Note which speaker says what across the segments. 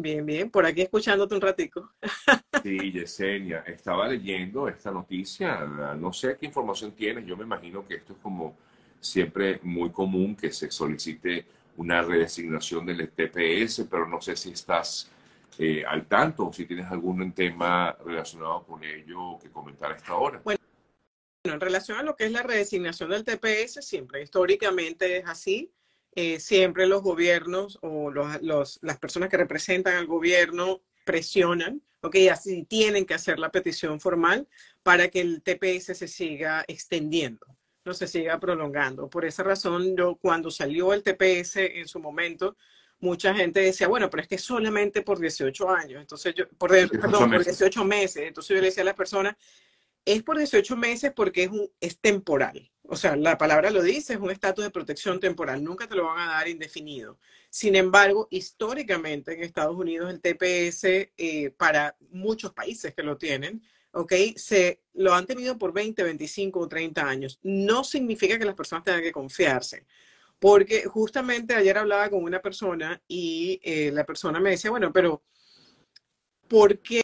Speaker 1: Bien, bien, por aquí escuchándote un ratico.
Speaker 2: Sí, Yesenia, estaba leyendo esta noticia, no sé qué información tienes, yo me imagino que esto es como siempre muy común que se solicite una redesignación del TPS, pero no sé si estás eh, al tanto o si tienes algún tema relacionado con ello que comentar a esta hora.
Speaker 1: Bueno, en relación a lo que es la redesignación del TPS, siempre históricamente es así. Eh, siempre los gobiernos o los, las personas que representan al gobierno presionan, ok, así tienen que hacer la petición formal para que el TPS se siga extendiendo, no se siga prolongando. Por esa razón, yo cuando salió el TPS en su momento, mucha gente decía, bueno, pero es que solamente por 18 años, entonces yo, por, perdón, por 18 meses, entonces yo le decía a las personas, es por 18 meses porque es, un, es temporal. O sea, la palabra lo dice, es un estatus de protección temporal. Nunca te lo van a dar indefinido. Sin embargo, históricamente en Estados Unidos el TPS, eh, para muchos países que lo tienen, ¿ok? Se lo han tenido por 20, 25 o 30 años. No significa que las personas tengan que confiarse. Porque justamente ayer hablaba con una persona y eh, la persona me decía, bueno, pero ¿por qué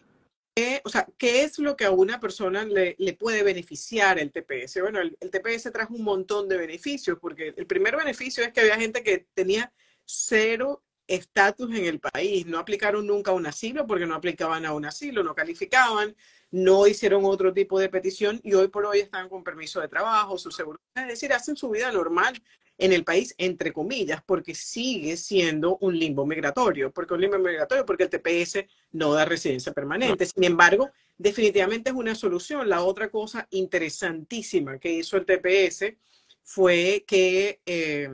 Speaker 1: o sea, ¿qué es lo que a una persona le, puede beneficiar el TPS? Bueno, el, TPS trajo un montón de beneficios, porque el primer beneficio es que había gente que tenía cero estatus en el país, no aplicaron nunca un asilo porque no aplicaban a un asilo, no calificaban, no hicieron otro tipo de petición y hoy por hoy están con permiso de trabajo, su seguridad, es decir, hacen su vida normal en el país, entre comillas, porque sigue siendo un limbo migratorio. porque un limbo migratorio? Porque el TPS no da residencia permanente. Sin embargo, definitivamente es una solución. La otra cosa interesantísima que hizo el TPS fue que, eh,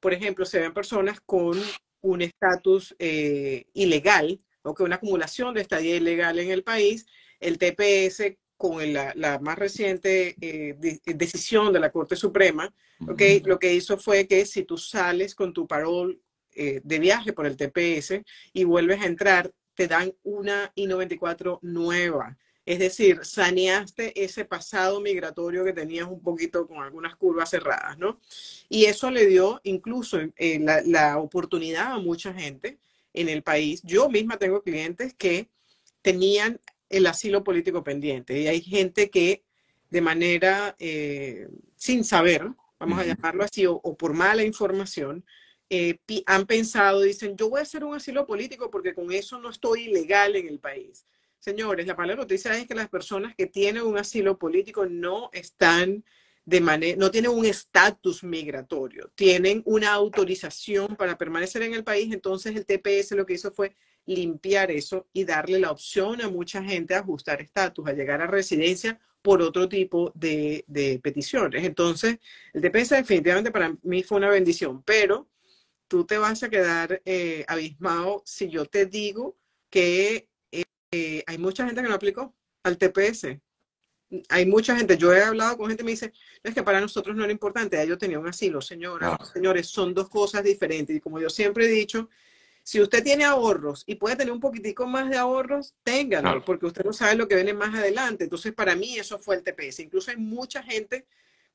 Speaker 1: por ejemplo, se ven personas con un estatus eh, ilegal o que una acumulación de estadía ilegal en el país, el TPS con la, más reciente eh, decisión de la Corte Suprema, okay, lo que hizo fue que si tú sales con tu parol eh, de viaje por el TPS y vuelves a entrar, te dan una I-94 nueva. Es decir, saneaste ese pasado migratorio que tenías un poquito con algunas curvas cerradas, ¿no? Y eso le dio incluso eh, la, la oportunidad a mucha gente en el país. Yo misma tengo clientes que tenían el asilo político pendiente. Y hay gente que de manera eh, sin saber, vamos a llamarlo así, o, por mala información, eh, han pensado, dicen, yo voy a hacer un asilo político porque con eso no estoy ilegal en el país. Señores, la mala noticia es que las personas que tienen un asilo político no están de manera, no tienen un estatus migratorio, tienen una autorización para permanecer en el país, entonces el TPS lo que hizo fue limpiar eso y darle la opción a mucha gente a ajustar estatus, a llegar a residencia por otro tipo de, peticiones. Entonces, el TPS definitivamente para mí fue una bendición, pero tú te vas a quedar eh, abismado si yo te digo que eh, hay mucha gente que no aplicó al TPS. Hay mucha gente, yo he hablado con gente que me dice, es que para nosotros no era importante, yo tenía un asilo, señora, señores, son dos cosas diferentes. Y como yo siempre he dicho, si usted tiene ahorros y puede tener un poquitico más de ahorros, ténganlo, porque usted no sabe lo que viene más adelante. Entonces, para mí eso fue el TPS. Incluso hay mucha gente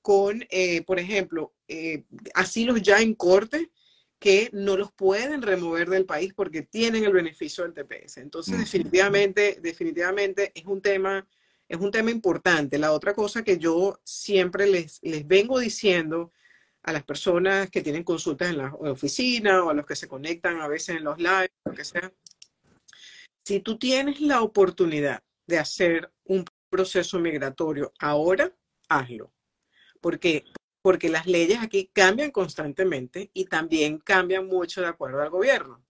Speaker 1: con, eh, por ejemplo, eh, asilos ya en corte que no los pueden remover del país porque tienen el beneficio del TPS. Entonces, definitivamente, definitivamente es un tema, es un tema importante. La otra cosa que yo siempre les, les vengo diciendo a las personas que tienen consultas en la oficina o a los que se conectan a veces en los live, lo que sea. Si tú tienes la oportunidad de hacer un proceso migratorio ahora, hazlo. ¿Por qué? Porque las leyes aquí cambian constantemente y también cambian mucho de acuerdo al gobierno.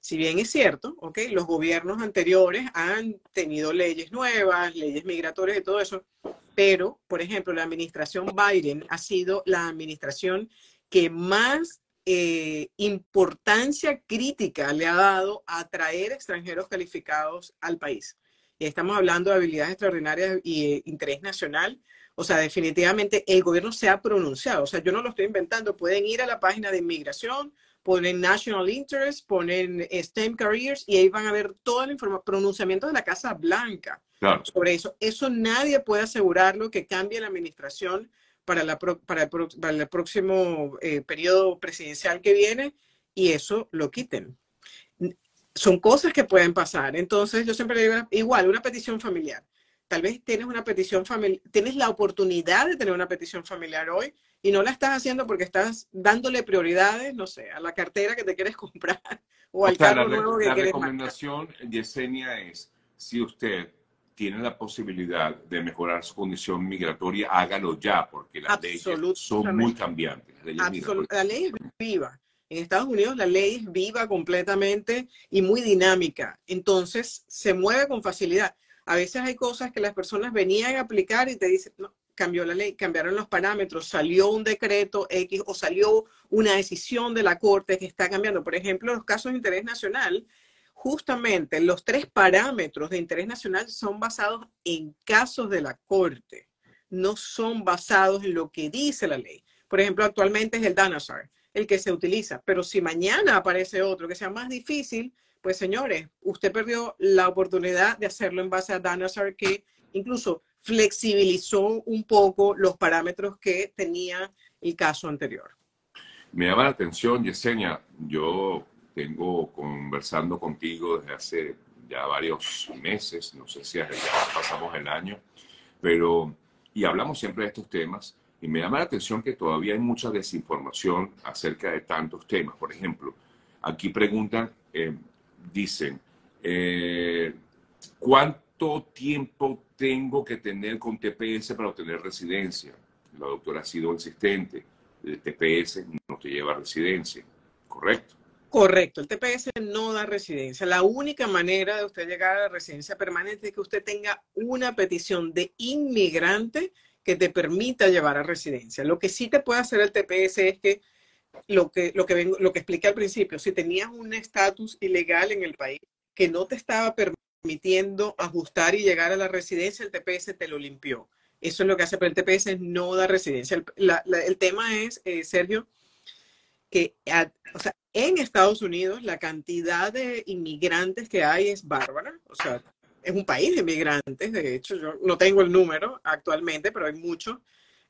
Speaker 1: Si bien es cierto, okay, los gobiernos anteriores han tenido leyes nuevas, leyes migratorias y todo eso, pero, por ejemplo, la administración Biden ha sido la administración que más eh, importancia crítica le ha dado a atraer extranjeros calificados al país. Y estamos hablando de habilidades extraordinarias y eh, interés nacional. O sea, definitivamente el gobierno se ha pronunciado. O sea, yo no lo estoy inventando. Pueden ir a la página de inmigración, ponen National Interest, ponen STEM Careers y ahí van a ver todo el pronunciamiento de la Casa Blanca sobre eso. Eso nadie puede asegurarlo que cambie la administración para, la para, el, próximo eh, periodo presidencial que viene y eso lo quiten. son cosas que pueden pasar. Entonces, yo siempre le digo, igual, una petición familiar. Tal vez tienes una petición familiar, tienes la oportunidad de tener una petición familiar hoy y no la estás haciendo porque estás dándole prioridades, no sé, a la cartera que te quieres comprar o al carro nuevo que
Speaker 2: la
Speaker 1: quieres
Speaker 2: La recomendación, Yesenia, es si usted tiene la posibilidad de mejorar su condición migratoria, hágalo ya, porque las leyes son muy cambiantes.
Speaker 1: la ley es viva. En Estados Unidos la ley es viva completamente y muy dinámica. Entonces se mueve con facilidad. A veces hay cosas que las personas venían a aplicar y te dicen, no, cambió la ley, cambiaron los parámetros, salió un decreto X o salió una decisión de la Corte que está cambiando. Por ejemplo, los casos de interés nacional, justamente los tres parámetros de interés nacional son basados en casos de la Corte, no son basados en lo que dice la ley. Por ejemplo, actualmente es el DANASAR el que se utiliza. Pero si mañana aparece otro que sea más difícil, pues señores, usted perdió la oportunidad de hacerlo en base a Danazar, que incluso flexibilizó un poco los parámetros que tenía el caso anterior.
Speaker 2: Me llama la atención, Yesenia, yo tengo conversando contigo desde hace ya varios meses, no sé si ya pasamos el año, pero, y hablamos siempre de estos temas, y me llama la atención que todavía hay mucha desinformación acerca de tantos temas. Por ejemplo, aquí preguntan, eh, dicen, eh, ¿cuánto tiempo tengo que tener con TPS para obtener residencia? La doctora ha sido insistente. El TPS no te lleva a residencia, ¿correcto?
Speaker 1: Correcto, el TPS no da residencia. La única manera de usted llegar a la residencia permanente es que usted tenga una petición de inmigrante que te permita llevar a residencia. Lo que sí te puede hacer el TPS es que lo que, lo que, vengo, lo que expliqué al principio, si tenías un estatus ilegal en el país que no te estaba permitiendo ajustar y llegar a la residencia, el TPS te lo limpió. Eso es lo que hace, el TPS no da residencia. El, tema es, eh, Sergio, que o sea, en Estados Unidos la cantidad de inmigrantes que hay es bárbara. O sea, es un país de inmigrantes, de hecho, yo no tengo el número actualmente, pero hay muchos.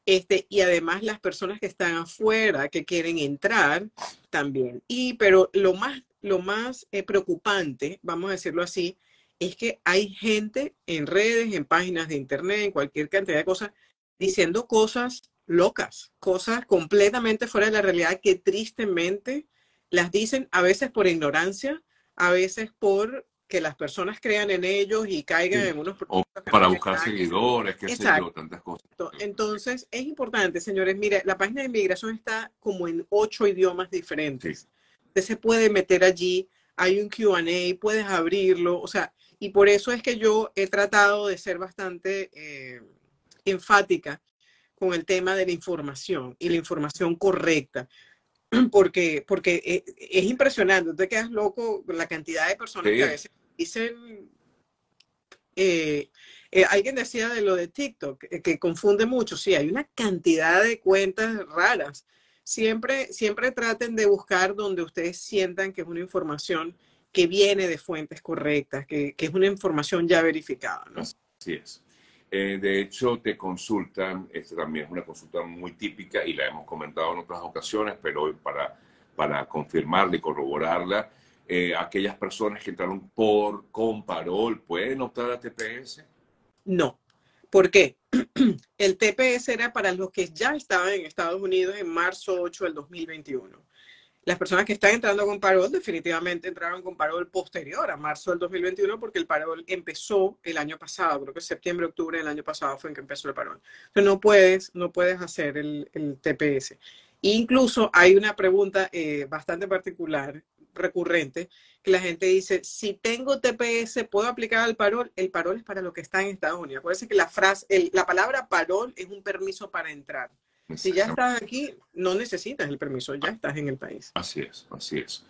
Speaker 1: Este, y además las personas que están afuera, que quieren entrar también. Y, pero lo más, lo más eh, preocupante, vamos a decirlo así, es que hay gente en redes, en páginas de internet, en cualquier cantidad de cosas, diciendo cosas locas, cosas completamente fuera de la realidad que tristemente las dicen a veces por ignorancia, a veces por que las personas crean en ellos y caigan en unos
Speaker 2: o para buscar seguidores, qué sé yo, tantas cosas.
Speaker 1: Entonces, es importante, señores, mire, la página de inmigración está como en ocho idiomas diferentes. Usted se puede meter allí, hay un Q&A, puedes abrirlo, o sea, y por eso es que yo he tratado de ser bastante eh, enfática con el tema de la información y la información correcta porque, porque eh, es, impresionante, te quedas loco la cantidad de personas que a veces dicen, eh, eh, alguien decía de lo de TikTok, eh, que confunde mucho, sí, hay una cantidad de cuentas raras. Siempre, siempre traten de buscar donde ustedes sientan que es una información que viene de fuentes correctas, que, que es una información ya verificada. ¿no?
Speaker 2: Así es. De hecho, te consultan, esta también es una consulta muy típica y la hemos comentado en otras ocasiones, pero para, para confirmarla y corroborarla, eh, aquellas personas que entraron por con parol pueden optar a TPS?
Speaker 1: No. ¿Por qué? El TPS era para los que ya estaban en Estados Unidos en marzo 8 del 2021. Las personas que están entrando con parol definitivamente entraron con parol posterior a marzo del 2021 porque el parol empezó el año pasado, creo que septiembre, octubre del año pasado fue en que empezó el parol. Entonces no puedes, no puedes hacer el, el TPS. Incluso hay una pregunta eh, bastante particular recurrente que la gente dice, si tengo TPS, ¿puedo aplicar al parol? El parol es para lo que está en Estados Unidos. Acuérdense que la frase, la palabra parol es un permiso para entrar. Si ya estás aquí, no necesitas el permiso, ya estás en el país.
Speaker 2: Así es, así es.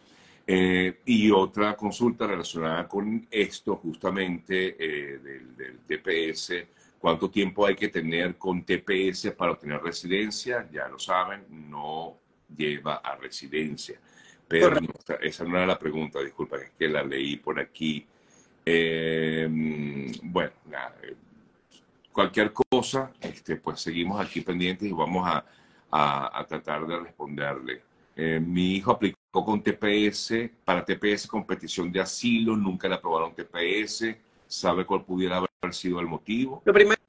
Speaker 2: Eh, y otra consulta relacionada con esto, justamente eh, del, del, TPS, ¿cuánto tiempo hay que tener con TPS para obtener residencia? Ya lo saben, no lleva a residencia. Pero esa no era la pregunta, disculpa, es que la leí por aquí. Em, bueno, eh, cualquier cosa, este, pues seguimos aquí pendientes y vamos a, tratar de responderle. Eh, mi hijo aplicó con TPS, para TPS competición de asilo, nunca le aprobaron TPS, sabe cuál pudiera haber sido el motivo.
Speaker 1: Lo primero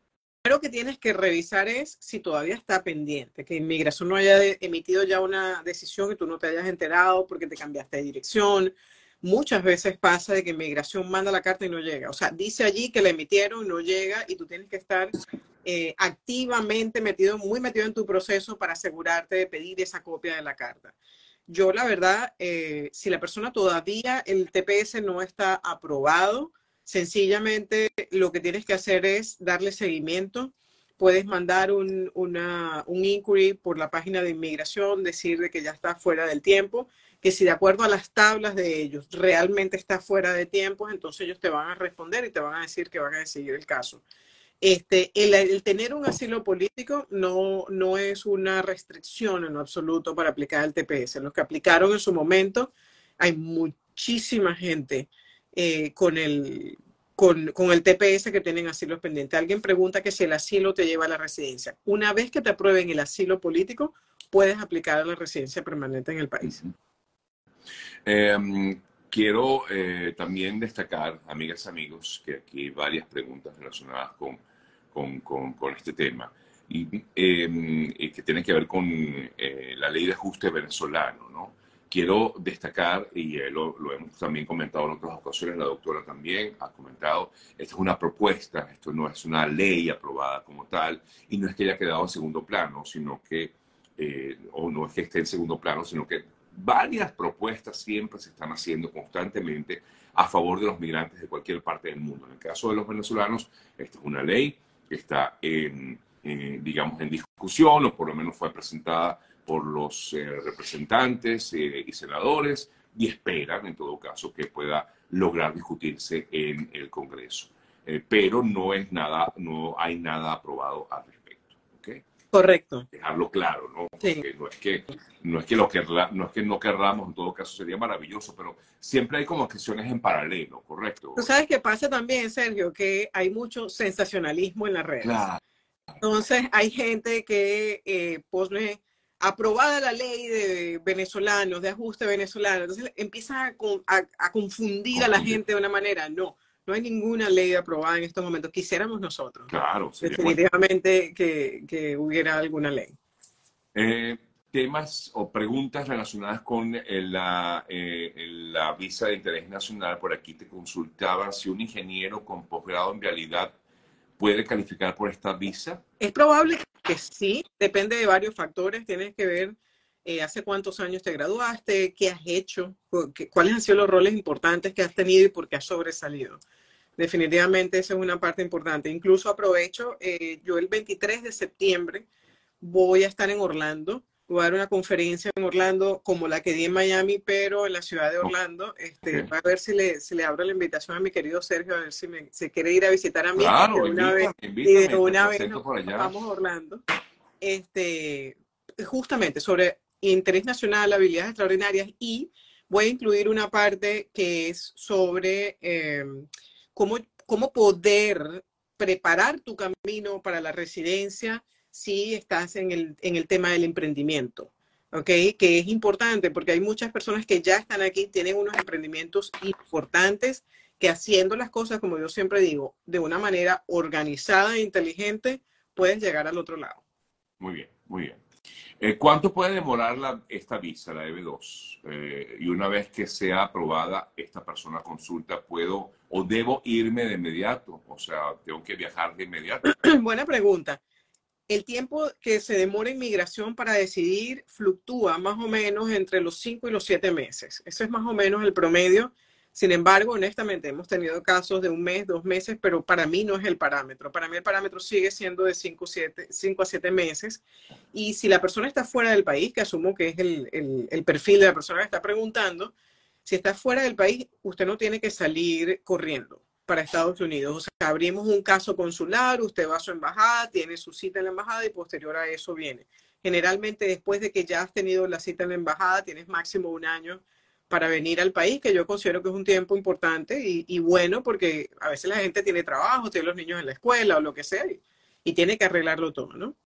Speaker 1: que tienes que revisar es si todavía está pendiente, que inmigración no haya emitido ya una decisión y tú no te hayas enterado porque te cambiaste de dirección. Muchas veces pasa de que inmigración manda la carta y no llega. O sea, dice allí que la emitieron, no llega y tú tienes que estar eh, activamente metido, muy metido en tu proceso para asegurarte de pedir esa copia de la carta. Yo, la verdad, eh, si la persona todavía, el TPS no está aprobado, sencillamente lo que tienes que hacer es darle seguimiento. Puedes mandar un, una, un inquiry por la página de inmigración, decir de que ya está fuera del tiempo, que si de acuerdo a las tablas de ellos realmente está fuera de tiempo, entonces ellos te van a responder y te van a decir que van a decidir el caso. Este, el, tener un asilo político no, no es una restricción en absoluto para aplicar el TPS. Los que aplicaron en su momento, hay muchísima gente eh, con, el, con, con, el TPS que tienen asilos pendientes. Alguien pregunta que si el asilo te lleva a la residencia. Una vez que te aprueben el asilo político, puedes aplicar a la residencia permanente en el país.
Speaker 2: Em, quiero eh, también destacar, amigas y amigos, que aquí hay varias preguntas relacionadas con con, con, este tema y, em, que tiene que ver con eh, la ley de ajuste venezolano. ¿no? Quiero destacar, y lo, lo, hemos también comentado en otras ocasiones, la doctora también ha comentado, esta es una propuesta, esto no es una ley aprobada como tal, y no es que haya quedado en segundo plano, sino que, eh, o no es que esté en segundo plano, sino que varias propuestas siempre se están haciendo constantemente a favor de los migrantes de cualquier parte del mundo. En el caso de los venezolanos, esta es una ley está en, digamos, en discusión, o por lo menos fue presentada por los eh, representantes eh, y senadores, y esperan, en todo caso, que pueda lograr discutirse en el Congreso. Eh, pero no es nada, no hay nada aprobado al respecto.
Speaker 1: Correcto.
Speaker 2: Dejarlo claro, ¿no? no es que no es que lo no es que no querramos, en todo caso sería maravilloso, pero siempre hay como acciones en paralelo, ¿correcto?
Speaker 1: Tú sabes qué pasa también, Sergio, que hay mucho sensacionalismo en las redes. Claro. Entonces hay gente que eh, pone aprobada la ley de venezolanos, de ajuste venezolano, entonces empieza a, a confundir a la gente de una manera. No, no hay ninguna ley aprobada en estos momentos. Quisiéramos nosotros.
Speaker 2: Claro.
Speaker 1: Definitivamente que, que, hubiera alguna ley.
Speaker 2: Eh, temas o preguntas relacionadas con la, eh, la visa de interés nacional. Por aquí te consultaba si un ingeniero con posgrado en vialidad puede calificar por esta visa.
Speaker 1: Es probable que sí, depende de varios factores. Tienes que ver eh, hace cuántos años te graduaste, qué has hecho, cuáles han sido los roles importantes que has tenido y por qué has sobresalido. Definitivamente esa es una parte importante. Incluso aprovecho, eh, yo el 23 de septiembre voy a estar en Orlando, voy a dar una conferencia en Orlando como la que di en Miami, pero en la ciudad de Orlando. Este, a ver si le, si le abro la invitación a mi querido Sergio, a ver si me, se quiere ir a visitar a mí.
Speaker 2: Claro,
Speaker 1: una vez,
Speaker 2: y de
Speaker 1: una vez vamos a Orlando. Este, justamente sobre interés nacional, habilidades extraordinarias y voy a incluir una parte que es sobre em, cómo, cómo poder preparar tu camino para la residencia si estás en el, en el tema del emprendimiento. ¿ok? Que es importante porque hay muchas personas que ya están aquí, tienen unos emprendimientos importantes que haciendo las cosas, como yo siempre digo, de una manera organizada e inteligente, puedes llegar al otro lado.
Speaker 2: Muy bien, muy bien. Eh, ¿Cuánto puede demorar la, esta visa, la EB2? Eh, y una vez que sea aprobada, esta persona consulta, ¿puedo o debo irme de inmediato? O sea, ¿tengo que viajar de inmediato?
Speaker 1: Buena pregunta. El tiempo que se demora inmigración para decidir fluctúa más o menos entre los 5 y los 7 meses. Eso es más o menos el promedio sin embargo, honestamente, hemos tenido casos de un mes, dos meses, pero para mí no es el parámetro. Para mí el parámetro sigue siendo de 5 a 7 meses. Y si la persona está fuera del país, que asumo que es el, el perfil de la persona que está preguntando, si está fuera del país, usted no tiene que salir corriendo para Estados Unidos. O sea, abrimos un caso consular, usted va a su embajada, tiene su cita en la embajada y posterior a eso viene. Generalmente después de que ya has tenido la cita en la embajada, tienes máximo un año para venir al país, que yo considero que es un tiempo importante y, bueno, porque a veces la gente tiene trabajo, tiene los niños en la escuela o lo que sea, y, tiene que arreglarlo todo, ¿no?